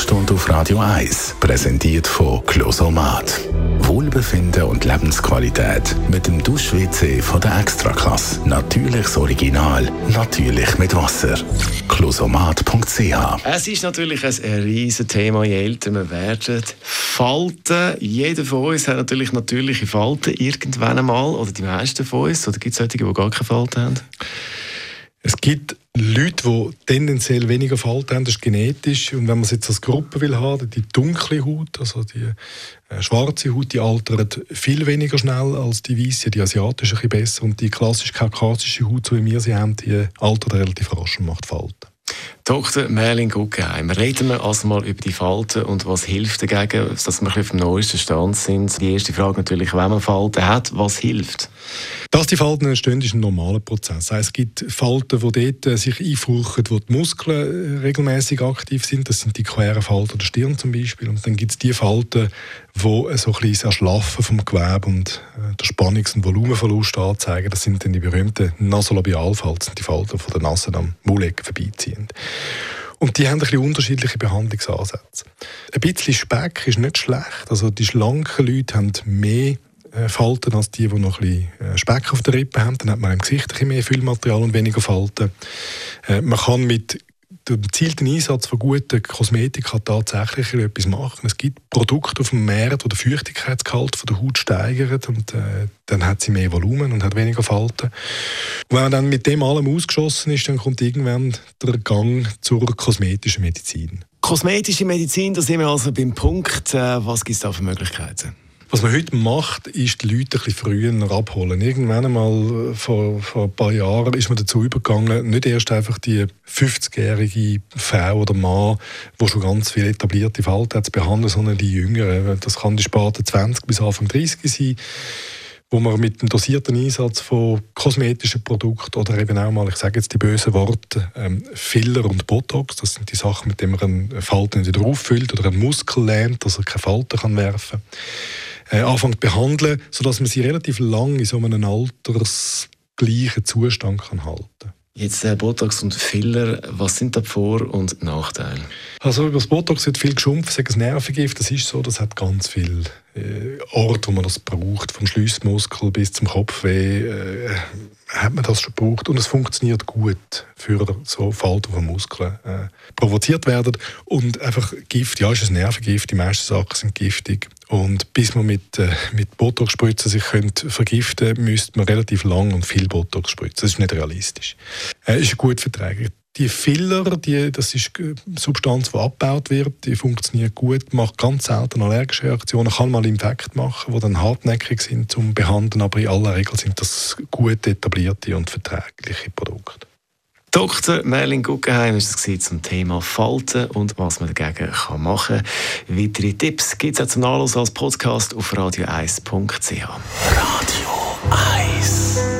Sprechstunde auf Radio 1, präsentiert von Closomat. Wohlbefinden und Lebensqualität mit dem Dusch-WC von der Extraklasse. Natürliches Original, natürlich mit Wasser. Closomat.ch Es ist natürlich ein, ein riesiges Thema, je älter wir werden. Falten, jeder von uns hat natürlich natürliche Falten irgendwann einmal, oder die meisten von uns. Oder gibt es solche, die gar keine Falten haben? Es gibt Leute, die tendenziell weniger Falten haben, das ist genetisch. Und wenn man es jetzt als Gruppe will haben, die dunkle Haut, also die äh, schwarze Haut, die altert viel weniger schnell als die weiße, die asiatische ein bisschen besser. Und die klassisch kaukasische Haut, so wie wir sie haben, die altert relativ rasch und macht Falten. Dr. Merlin Guggenheim, reden wir also mal über die Falten und was hilft dagegen, dass wir auf dem neuesten Stand sind. Die erste Frage natürlich, wenn man Falten hat, was hilft? Dass die Falten entstehen, ist ein normaler Prozess. Es gibt Falten, die dort äh, sich einfurchen, wo die Muskeln äh, regelmäßig aktiv sind. Das sind die queren Falten der Stirn zum Beispiel. Und dann gibt es die Falten, die so ein bisschen Erschlaffen vom Gewebe und äh, der Spannungs- und Volumenverlust anzeigen. Das sind dann die berühmten Nasolabialfalten, die Falten von der Nase am Maulecken vorbeiziehen. Und die haben ein bisschen unterschiedliche Behandlungsansätze. Ein bisschen Speck ist nicht schlecht. Also die schlanken Leute haben mehr äh, Falten als die, die noch ein bisschen äh, Speck auf der Rippe haben. Dann hat man im Gesicht ein mehr Füllmaterial und weniger Falten. Äh, man kann mit dem gezielten Einsatz von guten Kosmetika tatsächlich etwas machen. Es gibt Produkte auf dem Markt, die den Feuchtigkeitsgehalt der Haut steigern und äh, dann hat sie mehr Volumen und hat weniger Falten. Und wenn man dann mit dem allem ausgeschossen ist, dann kommt irgendwann der Gang zur kosmetischen Medizin. Kosmetische Medizin, da sind wir also beim Punkt. Was gibt es da für Möglichkeiten? Was man heute macht, ist die Leute ein bisschen früher abholen. Irgendwann einmal vor, vor ein paar Jahren ist man dazu übergegangen, nicht erst einfach die 50-jährige Frau oder Mann, die schon ganz viele etablierte Falten hat, zu behandeln, sondern die Jüngeren. Das kann die Sparte 20 bis Anfang 30 sein wo man mit dem dosierten Einsatz von kosmetischen Produkten oder eben auch mal, ich sage jetzt die bösen Worte, ähm, Filler und Botox, das sind die Sachen, mit denen man einen Falten wieder auffüllt oder einen Muskel lähmt, dass er keine Falten kann werfen kann, äh, anfängt zu behandeln, sodass man sie relativ lang in so einem altersgleichen Zustand kann halten kann. Jetzt äh, Botox und Filler, was sind da Vor- und Nachteile? Also über das Botox wird viel geschumpft, sagen Nervengift, das ist so, das hat ganz viele äh, Orte, wo man das braucht, vom Schlüsselmuskel bis zum Kopfweh, äh, hat man das schon gebraucht und es funktioniert gut für so Falten von Muskeln äh, provoziert werden und einfach Gift, ja, ist ein Nervengift, die meisten Sachen sind giftig und bis man mit, äh, mit Botox-Spritzen sich könnte vergiften müsste man relativ lang und viel Botox spritzen. Das ist nicht realistisch. Äh, ist gut verträglich. Die Filler, die, das ist eine Substanz, die abgebaut wird, die funktioniert gut, macht ganz selten allergische Reaktionen, kann mal Infekt machen, die dann hartnäckig sind zum Behandeln, aber in aller Regel sind das gut etablierte und verträgliche Produkte. Dr. Merlin Guggenheim war es zum Thema Falten und was man dagegen kann machen kann. Weitere Tipps gibt es auch zum Nachlesen als Podcast auf radio1.ch. Radio 1